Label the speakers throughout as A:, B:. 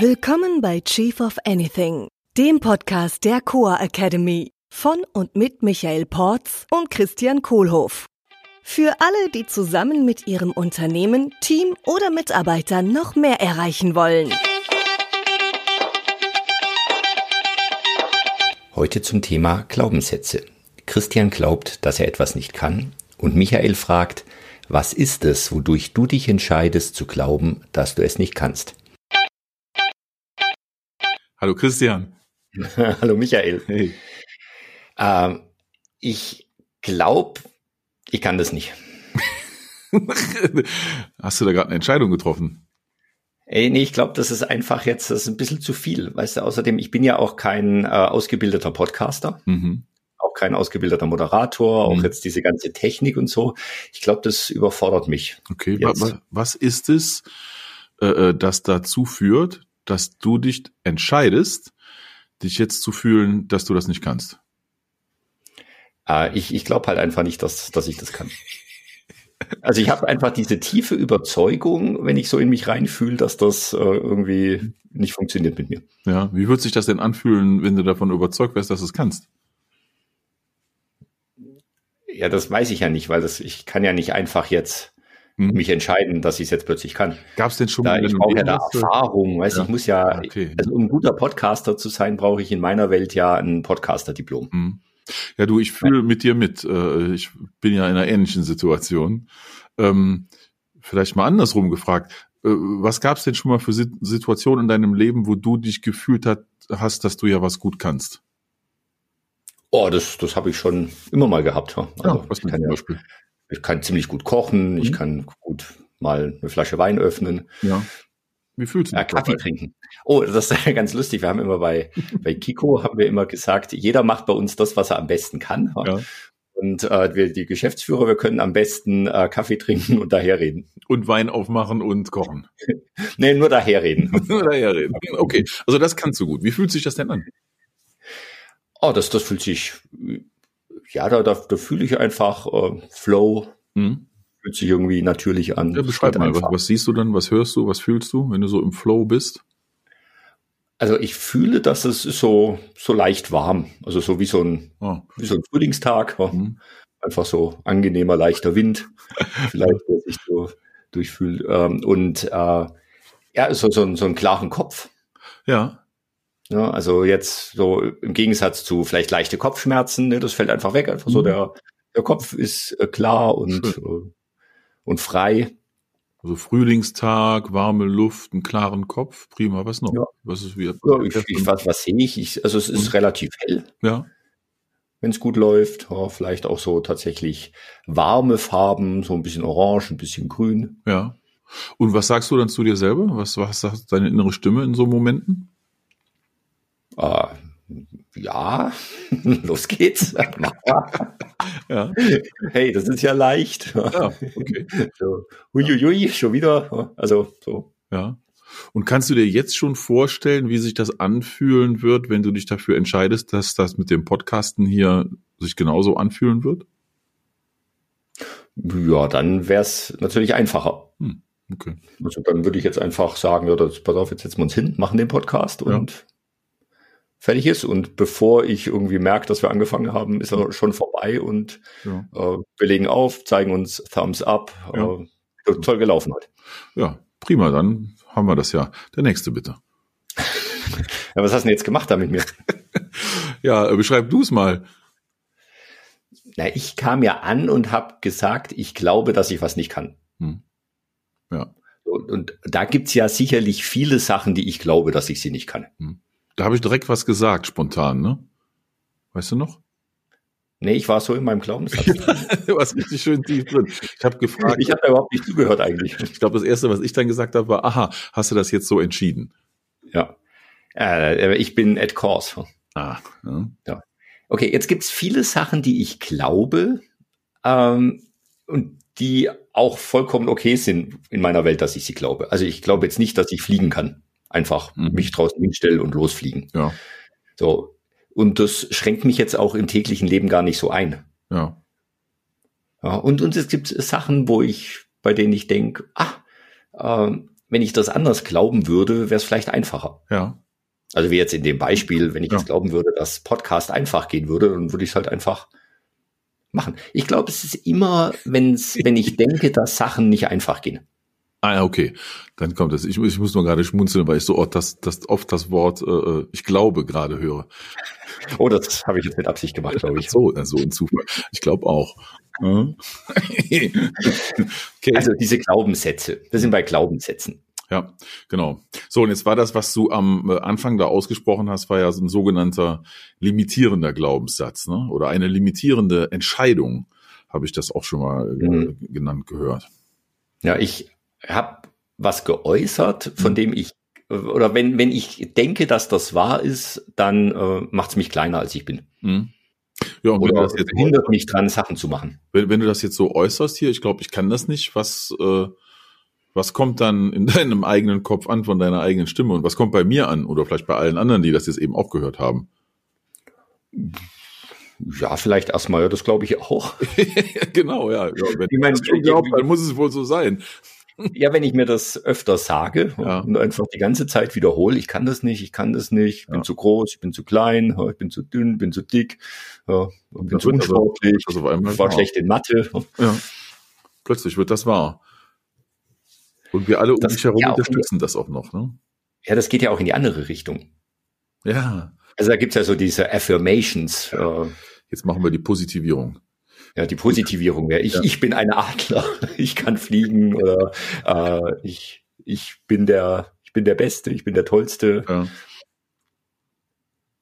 A: Willkommen bei Chief of Anything, dem Podcast der Coa Academy von und mit Michael Porz und Christian Kohlhoff. Für alle, die zusammen mit ihrem Unternehmen, Team oder Mitarbeitern noch mehr erreichen wollen.
B: Heute zum Thema Glaubenssätze. Christian glaubt, dass er etwas nicht kann und Michael fragt, was ist es, wodurch du dich entscheidest zu glauben, dass du es nicht kannst?
C: Hallo Christian.
B: Hallo Michael.
C: Hey.
B: Ähm, ich glaube, ich kann das nicht.
C: Hast du da gerade eine Entscheidung getroffen?
B: Ey, nee, ich glaube, das ist einfach jetzt, das ist ein bisschen zu viel. Weißt du, außerdem, ich bin ja auch kein äh, ausgebildeter Podcaster,
C: Mhm.
B: auch kein ausgebildeter Moderator, auch
C: Mhm.
B: jetzt diese ganze Technik und so. Ich glaube, das überfordert mich.
C: Okay,
B: Jetzt.
C: wa was ist es, äh, äh, das dazu führt, dass du dich entscheidest, dich jetzt zu fühlen, dass du das nicht kannst?
B: Äh, ich ich glaube halt einfach nicht, dass, dass ich das kann. Also ich habe einfach diese tiefe Überzeugung, wenn ich so in mich reinfühle, dass das äh, irgendwie nicht funktioniert mit mir.
C: Ja, wie wird sich das denn anfühlen, wenn du davon überzeugt wärst, dass du es kannst?
B: Ja, das weiß ich ja nicht, weil das, ich kann ja nicht einfach jetzt? Mich entscheiden, dass ich es jetzt plötzlich kann.
C: Gab es denn schon
B: Da, ich brauche ja da Erfahrung, weißt
C: Ja.
B: ich muss ja,
C: Okay.
B: also um ein guter Podcaster zu sein, brauche ich in meiner Welt ja ein Podcaster-Diplom.
C: Hm. Ja, du, ich fühle mit dir mit. Äh, Ich bin ja in einer ähnlichen Situation. Ähm, vielleicht mal andersrum gefragt. Äh, Was gab es denn schon mal für Sit- Situationen in deinem Leben, wo du dich gefühlt hat, hast, dass du ja was gut kannst?
B: Oh, das, das habe ich schon immer mal gehabt. ja. Also,
C: was
B: ich, kann ja,
C: Beispiel?
B: Ich kann ziemlich gut kochen, ich
C: Mhm.
B: kann gut mal eine Flasche Wein öffnen.
C: Ja. Wie fühlst du
B: Ja,
C: dich
B: Kaffee
C: dabei?
B: trinken. Oh, das ist ganz lustig. Wir haben immer bei, bei Kiko haben wir immer gesagt, jeder macht bei uns das, was er am besten kann.
C: Ja.
B: Und äh, wir, die Geschäftsführer, wir können am besten äh, Kaffee trinken und daherreden.
C: Und Wein aufmachen und kochen.
B: Nee, nur daherreden.
C: Nur daher reden. Okay, also das kannst du gut. Wie fühlt sich das denn an?
B: Oh, das, das fühlt sich, ja, da, da, da fühle ich einfach äh, Flow,
C: Hm?
B: fühlt sich irgendwie natürlich an.
C: Ja, beschreib
B: Halt
C: mal, was, was siehst du dann, was hörst du, was fühlst du, wenn du so im Flow bist?
B: Also ich fühle, dass es so, so leicht warm. Also so wie so ein,
C: Oh.
B: wie so ein Frühlingstag. ja.
C: Hm.
B: einfach so angenehmer, leichter Wind, vielleicht, der sich so durchfühlt. Ähm, und äh, ja, so, so, so einen klaren Kopf.
C: Ja,
B: Ja, also jetzt so im Gegensatz zu vielleicht leichte Kopfschmerzen, ne, das fällt einfach weg. Einfach so
C: Mhm.
B: der, der Kopf ist äh, klar und, äh, und frei.
C: also Frühlingstag, warme Luft, einen klaren Kopf, prima. Was noch?
B: Ja.
C: Was ist wieder?
B: Ja, ich, ich, was, was sehe ich? ich? Also es ist
C: Mhm.
B: relativ hell,
C: ja,
B: wenn es gut läuft. Ja, vielleicht auch so tatsächlich warme Farben, so ein bisschen orange, ein bisschen grün.
C: ja. Und was sagst du dann zu dir selber? Was, was sagt deine innere Stimme in so Momenten?
B: Äh, ja, los geht's.
C: Ja,
B: hey, das ist ja leicht.
C: ja, okay.
B: So, huiuiui, schon wieder. Also so.
C: Ja. Und kannst du dir jetzt schon vorstellen, wie sich das anfühlen wird, wenn du dich dafür entscheidest, dass das mit dem Podcasten hier sich genauso anfühlen wird?
B: Ja, dann wär's natürlich einfacher.
C: Okay.
B: Also dann würde ich jetzt einfach sagen, ja, das, pass auf, jetzt setzen wir uns hin, machen den Podcast und fertig ist. Und bevor ich irgendwie merke, dass wir angefangen haben, ist er schon vorbei und
C: Ja.
B: äh, wir legen auf, zeigen uns Thumbs up.
C: Ja.
B: Äh, toll gelaufen heute.
C: ja, prima, dann haben wir das ja. Der nächste bitte.
B: Ja, was hast du denn jetzt gemacht da mit mir?
C: Ja, äh, beschreib du es mal.
B: Na, ich kam ja an und habe gesagt, ich glaube, dass ich was nicht kann.
C: Hm. Ja.
B: Und, und da gibt's ja sicherlich viele Sachen, die ich glaube, dass ich sie nicht kann.
C: Da habe ich direkt was gesagt, spontan, ne? Weißt du noch?
B: Nee, ich war so in meinem Glaubenssatz.
C: Du warst richtig schön tief drin. Ich habe gefragt,
B: ich habe da überhaupt nicht zugehört eigentlich.
C: ich glaube, das Erste, was ich dann gesagt habe, war, aha, hast du das jetzt so entschieden?
B: Ja. Äh, ich bin at course.
C: Ah, ja.
B: Okay, jetzt gibt's viele Sachen, die ich glaube ähm, und die auch vollkommen okay sind in meiner Welt, dass ich sie glaube. Also ich glaube jetzt nicht, dass ich fliegen kann. Einfach
C: Mhm.
B: mich draußen hinstellen und losfliegen.
C: ja,
B: So. Und das schränkt mich jetzt auch im täglichen Leben gar nicht so ein.
C: ja.
B: Ja, und, und es gibt Sachen, wo ich, bei denen ich denke, ah, ähm, wenn ich das anders glauben würde, wäre es vielleicht einfacher.
C: Ja.
B: Also wie jetzt in dem Beispiel, wenn ich
C: Ja.
B: jetzt glauben würde, dass Podcast einfach gehen würde, dann würde ich es halt einfach machen. Ich glaube, es ist immer, wenn's, wenn ich denke, dass Sachen nicht einfach gehen.
C: Ah ja, okay. Dann kommt es. Ich, ich muss nur gerade schmunzeln, weil ich so oft das, das, oft das Wort äh, ich glaube gerade höre.
B: Oh, das habe ich jetzt mit Absicht gemacht, glaube ich.
C: So, also ein Zufall. Ich glaube auch. Ja. okay.
B: Also diese Glaubenssätze. Wir sind bei Glaubenssätzen.
C: Ja, genau. So, und jetzt war das, was du am äh, Anfang da ausgesprochen hast, war ja so ein sogenannter limitierender Glaubenssatz, ne? Oder eine limitierende Entscheidung, habe ich das auch schon mal äh,
B: Mhm.
C: genannt gehört.
B: Ja, ich habe was geäußert, von dem ich oder wenn wenn ich denke, dass das wahr ist, dann äh, macht es mich kleiner als ich bin.
C: Mhm. Ja, und
B: Oder
C: das jetzt,
B: hindert mich dran, Sachen zu machen.
C: wenn, wenn du das jetzt so äußerst hier, ich glaube, ich kann das nicht, was, äh, was kommt dann in deinem eigenen Kopf an von deiner eigenen Stimme und was kommt bei mir an oder vielleicht bei allen anderen, die das jetzt eben auch gehört haben?
B: Ja, vielleicht erstmal, ja, das glaube ich auch.
C: genau, ja. ja wenn
B: Ich meine,
C: glaubst, dann muss es wohl so sein.
B: Ja, wenn ich mir das öfter sage
C: Ja.
B: und einfach die ganze Zeit wiederhole, ich kann das nicht, ich kann das nicht, ich bin
C: Ja.
B: zu groß, ich bin zu klein, ich bin zu dünn, bin zu dick, ja, ich bin zu unsportlich,
C: einmal
B: ich war schlecht in Mathe.
C: Ja. Plötzlich wird das wahr. Und wir alle um
B: Das
C: dich herum unterstützen das auch noch, ne?
B: Ja, das geht ja auch in die andere Richtung.
C: Ja.
B: Also da gibt's ja so diese Affirmations, äh,
C: Jetzt machen wir die Positivierung.
B: Ja, die Positivierung. Ja, ich,
C: Ja.
B: ich bin ein Adler, ich kann fliegen oder äh, ich, ich bin der, ich bin der Beste, ich bin der Tollste.
C: Ja.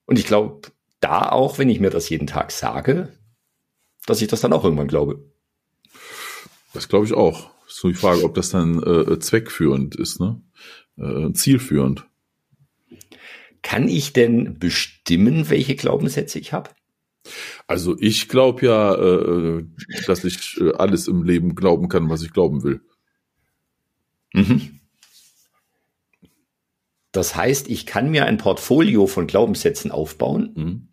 B: Und ich glaube, da auch, wenn ich mir das jeden Tag sage, dass ich das dann auch irgendwann glaube.
C: Das glaube ich auch. Ist nur die Frage, ob das dann äh, zweckführend ist, ne? Äh, zielführend.
B: Kann ich denn bestimmen, welche Glaubenssätze ich habe?
C: Also ich glaube ja, äh, dass ich äh, alles im Leben glauben kann, was ich glauben will.
B: Mhm. Das heißt, ich kann mir ein Portfolio von Glaubenssätzen aufbauen
C: Mhm.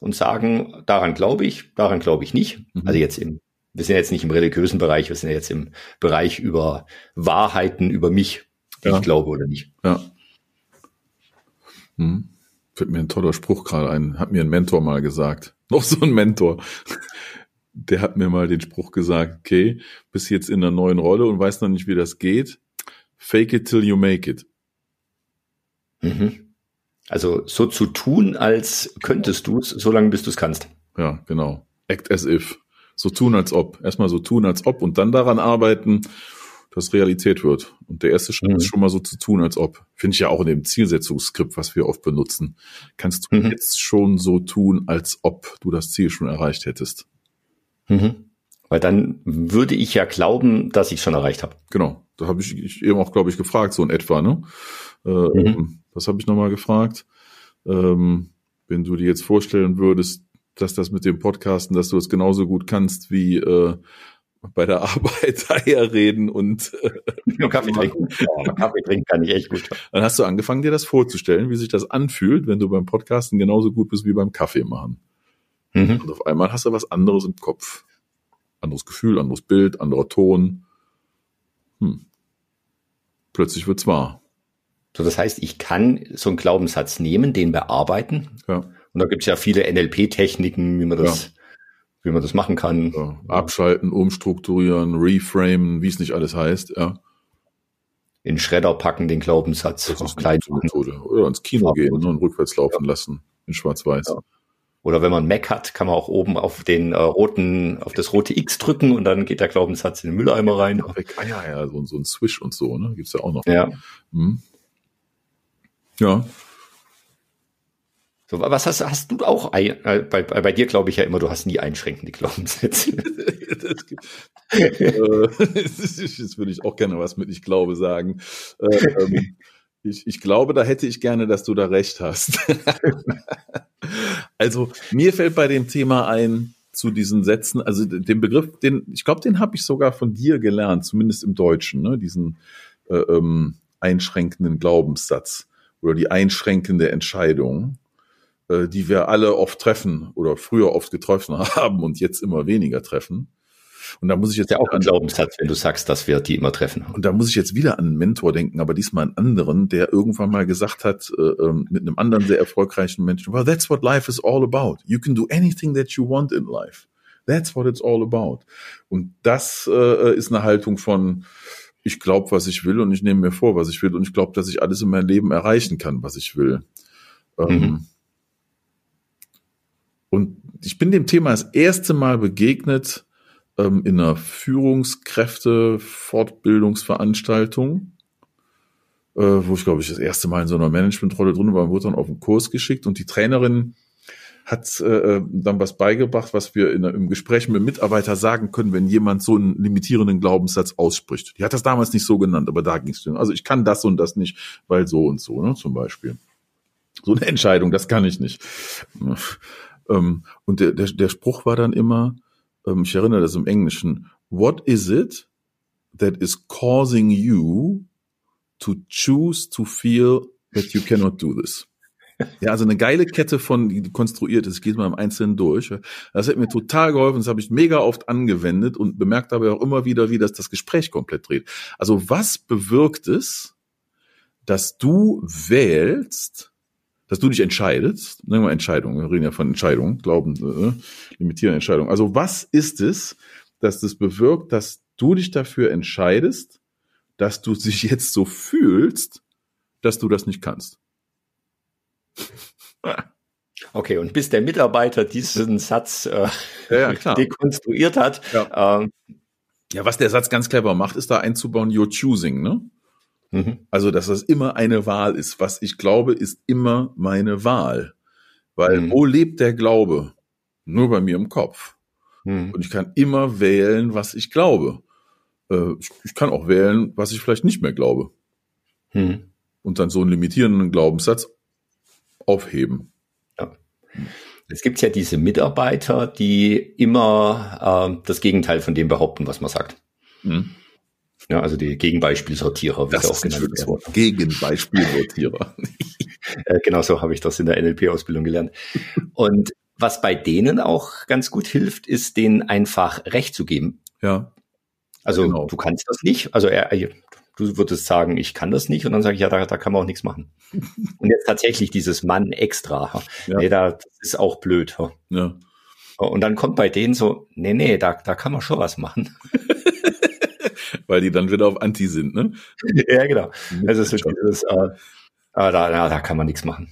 B: und sagen, daran glaube ich, daran glaube ich nicht.
C: Mhm.
B: Also jetzt im, wir sind jetzt nicht im religiösen Bereich, wir sind jetzt im Bereich über Wahrheiten über mich, die
C: Ja.
B: ich glaube oder nicht.
C: Ja. Hm. Fällt mir ein toller Spruch gerade ein. Hat mir ein Mentor mal gesagt. Noch so ein Mentor. Der hat mir mal den Spruch gesagt, okay, bist jetzt in einer neuen Rolle und weißt noch nicht, wie das geht. Fake it till you make it.
B: Mhm. Also so zu tun, als könntest du es, solange bis du es kannst.
C: Ja, genau. Act as if. So tun als ob. Erstmal so tun als ob und dann daran arbeiten, dass Realität wird. Und der erste Schritt
B: Mhm.
C: ist schon mal so zu tun als ob. Finde ich ja auch in dem Zielsetzungsskript, was wir oft benutzen. Kannst du
B: Mhm.
C: jetzt schon so tun, als ob du das Ziel schon erreicht hättest.
B: Mhm. Weil dann würde ich ja glauben, dass ich schon erreicht habe.
C: Genau. Da habe ich, ich eben auch, glaube ich, gefragt, so in etwa, ne? Äh, Was habe ich nochmal gefragt? Ähm, wenn du dir jetzt vorstellen würdest, dass das mit dem Podcasten, dass du es genauso gut kannst wie äh, bei der Arbeit daher reden und äh,
B: Nur Kaffee trinken. Ja, Kaffee trinken kann ich echt gut.
C: dann hast du angefangen, dir das vorzustellen, wie sich das anfühlt, wenn du beim Podcasten genauso gut bist wie beim Kaffee machen.
B: Mhm.
C: Und auf einmal hast du was anderes im Kopf. Anderes Gefühl, anderes Bild, anderer Ton. Hm. Plötzlich wird's wahr.
B: So, das heißt, ich kann so einen Glaubenssatz nehmen, den bearbeiten.
C: Ja.
B: Und da gibt es ja viele NLP-Techniken, wie man das, wie man das machen kann.
C: Ja, abschalten, umstrukturieren, reframen, wie es nicht alles heißt. Ja,
B: In Schredder packen den Glaubenssatz,
C: ist
B: klein.
C: Methode. Oder ins Kino gehen ne, und rückwärts laufen lassen in Schwarz-Weiß.
B: Ja. Oder wenn man Mac hat, kann man auch oben auf den äh, roten, auf das rote X drücken und dann geht der Glaubenssatz in den Mülleimer rein.
C: Ah ja, ja, so, so ein Swish und so, ne? Gibt's ja auch noch.
B: Ja.
C: Hm. Ja,
B: So, was hast, hast du auch ein, äh, bei, bei, dir glaube ich ja immer, du hast nie einschränkende Glaubenssätze.
C: das gibt, äh, jetzt würde ich auch gerne was mit ich glaube sagen. Äh, ähm, ich, ich glaube, da hätte ich gerne, dass du da recht hast. also mir fällt bei dem Thema ein zu diesen Sätzen, also den Begriff, den ich glaube, den habe ich sogar von dir gelernt, zumindest im Deutschen, ne? diesen äh, ähm, einschränkenden Glaubenssatz oder die einschränkende Entscheidung äh, die wir alle oft treffen oder früher oft getroffen haben und jetzt immer weniger treffen. Und da muss ich jetzt
B: ja auch ein Glaubenssatz, wenn du sagst, dass wir die immer treffen.
C: Und da muss ich jetzt wieder an einen Mentor denken, aber diesmal einen anderen, der irgendwann mal gesagt hat, äh, ähm, mit einem anderen sehr erfolgreichen Menschen, well, that's what life is all about. You can do anything that you want in life. That's what it's all about. Und das äh, ist eine Haltung von, ich glaube, was ich will und ich nehme mir vor, was ich will und ich glaube, dass ich alles in meinem Leben erreichen kann, was ich will. Ähm, mhm. Und ich bin dem Thema das erste Mal begegnet ähm, in einer Führungskräfte-Fortbildungsveranstaltung, äh, wo ich, glaube ich, das erste Mal in so einer Managementrolle drin war, wurde dann auf den Kurs geschickt und die Trainerin hat äh, dann was beigebracht, was wir in, im Gespräch mit Mitarbeiter sagen können, wenn jemand so einen limitierenden Glaubenssatz ausspricht. Die hat das damals nicht so genannt, aber da ging es. Also ich kann das und das nicht, weil so und so, ne, zum Beispiel. So eine Entscheidung, das kann ich nicht. Ähm, und der, der, der Spruch war dann immer, ähm, ich erinnere das im Englischen, what is it that is causing you to choose to feel that you cannot do this? Ja, also eine geile Kette von, die konstruiert ist. Ich gehe mal im Einzelnen durch. Das hat mir total geholfen. Das habe ich mega oft angewendet und bemerkt aber auch immer wieder, wie das das Gespräch komplett dreht. Also was bewirkt es, dass du wählst, dass du dich entscheidest, nehmen wir Entscheidung, wir reden ja von Entscheidungen, Glauben, äh, limitieren Entscheidungen. Also was ist es, dass das bewirkt, dass du dich dafür entscheidest, dass du dich jetzt so fühlst, dass du das nicht kannst?
B: Okay, und bis der Mitarbeiter diesen Satz äh, ja, ja, dekonstruiert hat.
C: Ja. Ähm, ja, was der Satz ganz clever macht, ist da einzubauen, you're choosing, ne? Mhm. Also, dass das immer eine Wahl ist. Was ich glaube, ist immer meine Wahl. Weil mhm. wo lebt der Glaube? Nur bei mir im Kopf. Mhm. Und ich kann immer wählen, was ich glaube. Äh, ich, kann auch wählen, was ich vielleicht nicht mehr glaube. Mhm. Und dann so einen limitierenden Glaubenssatz aufheben.
B: Ja. Es gibt ja diese Mitarbeiter, die immer äh, das Gegenteil von dem behaupten, was man sagt. Mhm. Ja, also die Gegenbeispielsortierer,
C: wie das auch genannt wird. Gegenbeispielsortierer.
B: Äh, genau so habe ich das in der NLP-Ausbildung gelernt. Und was bei denen auch ganz gut hilft, ist denen einfach Recht zu geben.
C: Ja.
B: Also genau. du kannst das nicht. Also er, du würdest sagen, ich kann das nicht. Und dann sage ich, ja, da, da kann man auch nichts machen. Und jetzt tatsächlich dieses Mann extra. Ja. Nee, da, das ist auch blöd. Ja. Und dann kommt bei denen so, nee, nee, da, da kann man schon was machen.
C: weil die dann wieder auf Anti sind, ne?
B: ja, genau. Also es ist dieses, äh, aber da, da, da kann man nichts machen.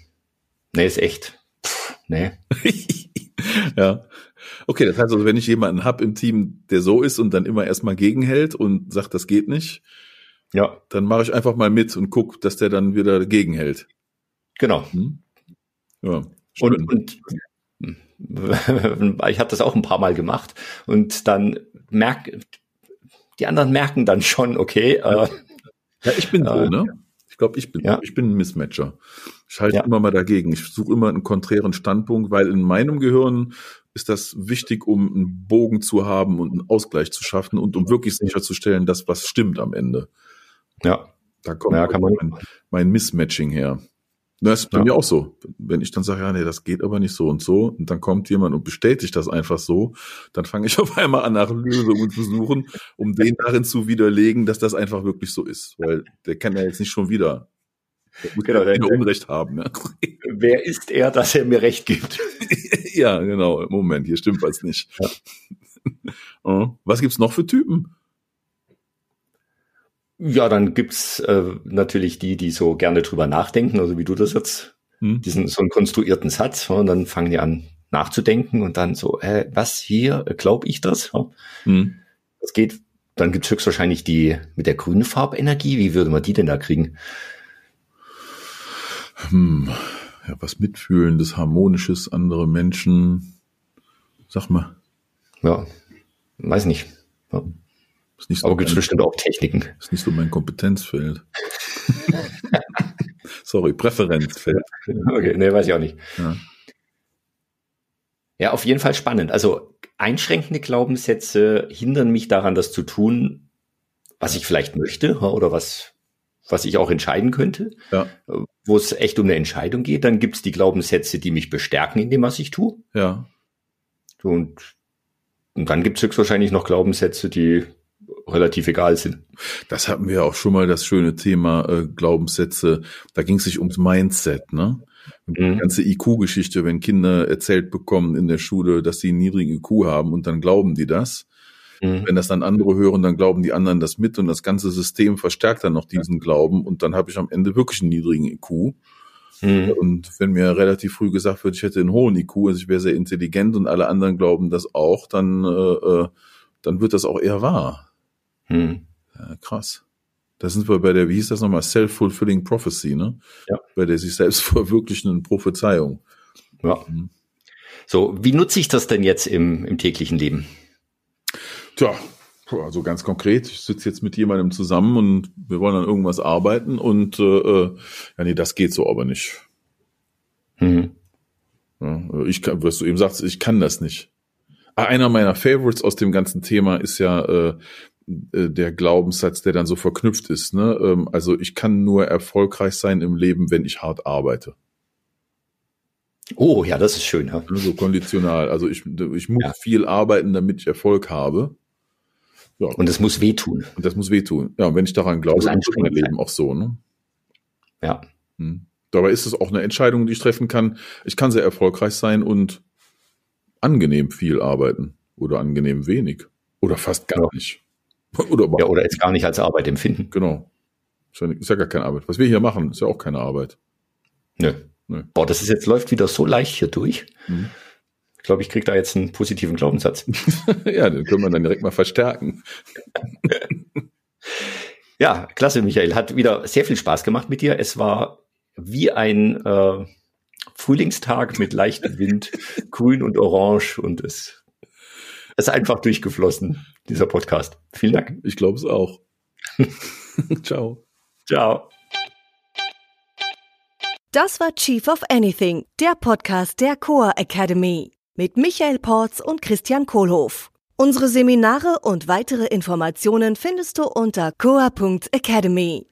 B: Nee, ist echt. Pff, nee.
C: ja. Okay, das heißt also, wenn ich jemanden hab im Team, der so ist und dann immer erstmal gegenhält und sagt, das geht nicht, ja, dann mache ich einfach mal mit und guck, dass der dann wieder gegenhält.
B: Genau. Hm? Ja. Und, und ich habe das auch ein paar Mal gemacht und dann merk, die anderen merken dann schon, okay. Äh,
C: ja, ich bin so, äh, ne? Ich glaube, ich bin, ja. ich bin ein Mismatcher. Ich halte ja. immer mal dagegen. Ich suche immer einen konträren Standpunkt, weil in meinem Gehirn ist das wichtig, um einen Bogen zu haben und einen Ausgleich zu schaffen und um wirklich sicherzustellen, dass was stimmt am Ende.
B: Ja.
C: Da kommt ja, mein, mein Mismatching her. Das ist bei ja. mir auch so. Wenn ich dann sage, ja, nee, das geht aber nicht so und so, und dann kommt jemand und bestätigt das einfach so, dann fange ich auf einmal an, nach Lösungen zu suchen, um den darin zu widerlegen, dass das einfach wirklich so ist. Weil der kann ja jetzt nicht schon wieder,
B: genau, der, Unrecht haben. Ne? Wer ist er, dass er mir Recht gibt?
C: ja, genau. Moment, hier stimmt was nicht. Ja. Oh. Was gibt's noch für Typen?
B: Ja, dann gibt's äh, natürlich die, die so gerne drüber nachdenken, also wie du das jetzt, hm. diesen so einen konstruierten Satz, und dann fangen die an nachzudenken und dann so, äh, was hier, glaube ich das? Hm. Das geht, dann gibt's höchstwahrscheinlich die mit der grünen Farbenergie, wie würde man die denn da kriegen?
C: Hm. Ja, was Mitfühlendes, Harmonisches, andere Menschen. Sag mal.
B: Ja, weiß nicht. Ja. Ist nicht so Aber gibt es bestimmt auch Techniken.
C: Ist nicht so mein Kompetenzfeld. Sorry, Präferenzfeld.
B: Okay, nee, weiß ich auch nicht. Ja. ja, auf jeden Fall spannend. Also einschränkende Glaubenssätze hindern mich daran, das zu tun, was ich vielleicht möchte oder was, was ich auch entscheiden könnte. Ja. Wo es echt um eine Entscheidung geht. Dann gibt es die Glaubenssätze, die mich bestärken in dem, was ich tue.
C: Ja.
B: Und Und dann gibt es höchstwahrscheinlich noch Glaubenssätze, die relativ egal sind.
C: Das hatten wir auch schon mal, das schöne Thema äh, Glaubenssätze. Da ging es sich ums Mindset, ne? Die mhm. ganze IQ-Geschichte, wenn Kinder erzählt bekommen in der Schule, dass sie einen niedrigen IQ haben und dann glauben die das. Mhm. Wenn das dann andere hören, dann glauben die anderen das mit und das ganze System verstärkt dann noch diesen Glauben und dann habe ich am Ende wirklich einen niedrigen IQ. Mhm. Und wenn mir relativ früh gesagt wird, ich hätte einen hohen IQ, also ich wäre sehr intelligent und alle anderen glauben das auch, dann, äh, äh dann wird das auch eher wahr. Mhm. Ja, krass. Da sind wir bei der, wie hieß das nochmal, Self-Fulfilling Prophecy, ne? Ja. Bei der sich selbst verwirklichenden Prophezeiung.
B: Ja. Mhm. So, wie nutze ich das denn jetzt im, im täglichen Leben?
C: Tja, also ganz konkret, ich sitze jetzt mit jemandem zusammen und wir wollen an irgendwas arbeiten und äh, äh ja, nee, das geht so aber nicht. Mhm. Ja, ich kann, was du eben sagst, ich kann das nicht. Ah, einer meiner Favorites aus dem ganzen Thema ist ja äh, äh, der Glaubenssatz, der dann so verknüpft ist. Ne? Ähm, also ich kann nur erfolgreich sein im Leben, wenn ich hart arbeite.
B: Oh, ja, das ist schön. Ja.
C: So konditional. Also ich, ich muss ja. viel arbeiten, damit ich Erfolg habe.
B: Ja. Und es muss wehtun.
C: Und das muss wehtun. Ja, und wenn ich daran glaube, dann ist mein Leben auch so. Ne?
B: Ja.
C: Hm. Dabei ist es auch eine Entscheidung, die ich treffen kann. Ich kann sehr erfolgreich sein und angenehm viel arbeiten oder angenehm wenig oder fast gar ja. nicht.
B: Oder, ja, oder jetzt gar nicht als Arbeit empfinden.
C: Genau. Ist ja gar keine Arbeit. Was wir hier machen, ist ja auch keine Arbeit.
B: Nö. Nö. Boah, das ist jetzt läuft wieder so leicht hier durch. Mhm. Ich glaube, ich kriege da jetzt einen positiven Glaubenssatz.
C: ja, den können wir dann direkt mal verstärken.
B: ja, klasse, Michael. Hat wieder sehr viel Spaß gemacht mit dir. Es war wie ein äh, Frühlingstag mit leichtem Wind, grün und orange und es ist einfach durchgeflossen, dieser Podcast. Vielen Dank.
C: Ich glaube es auch. Ciao.
B: Ciao.
A: Das war Chief of Anything, der Podcast der Coa Academy mit Michael Porz und Christian Kohlhoff. Unsere Seminare und weitere Informationen findest du unter coa.academy.